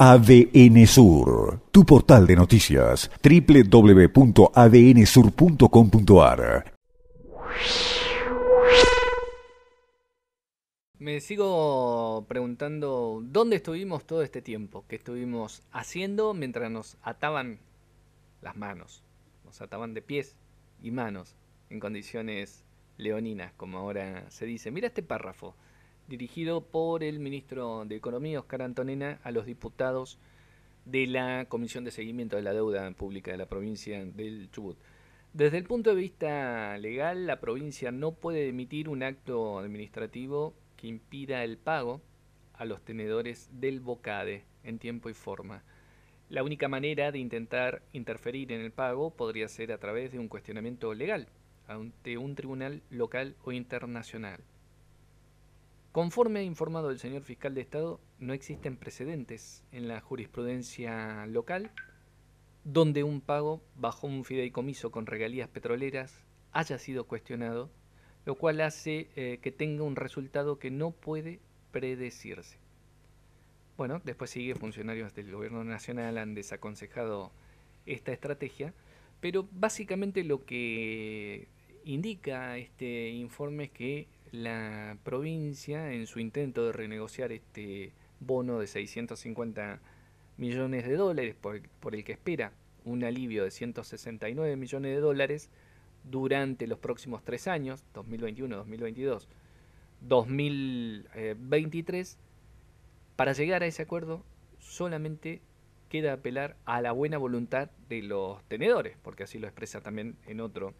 ADN Sur, tu portal de noticias, www.adnsur.com.ar. Me sigo preguntando dónde estuvimos todo este tiempo, qué estuvimos haciendo mientras nos ataban las manos, nos ataban de pies y manos en condiciones leoninas, como ahora se dice. Mira este párrafo dirigido por el ministro de Economía, Oscar Antonena, a los diputados de la Comisión de Seguimiento de la Deuda Pública de la provincia del Chubut. Desde el punto de vista legal, la provincia no puede emitir un acto administrativo que impida el pago a los tenedores del BOCADE en tiempo y forma. La única manera de intentar interferir en el pago podría ser a través de un cuestionamiento legal ante un tribunal local o internacional. Conforme ha informado el señor fiscal de Estado, no existen precedentes en la jurisprudencia local donde un pago bajo un fideicomiso con regalías petroleras haya sido cuestionado, lo cual hace eh, que tenga un resultado que no puede predecirse. Bueno, después sigue funcionarios del gobierno nacional han desaconsejado esta estrategia, pero básicamente lo que indica este informe que la provincia en su intento de renegociar este bono de 650 millones de dólares por, el que espera un alivio de 169 millones de dólares durante los próximos tres años, 2021, 2022, 2023, para llegar a ese acuerdo solamente queda apelar a la buena voluntad de los tenedores, porque así lo expresa también en otro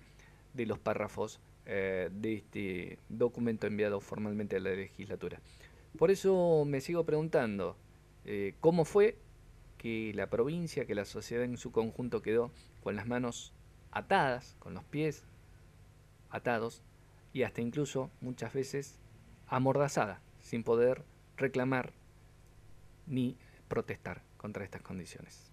de los párrafos eh, de este documento enviado formalmente a la legislatura. Por eso me sigo preguntando, eh, ¿cómo fue que la provincia, que la sociedad en su conjunto quedó con las manos atadas, con los pies atados y hasta incluso muchas veces amordazada, sin poder reclamar ni protestar contra estas condiciones?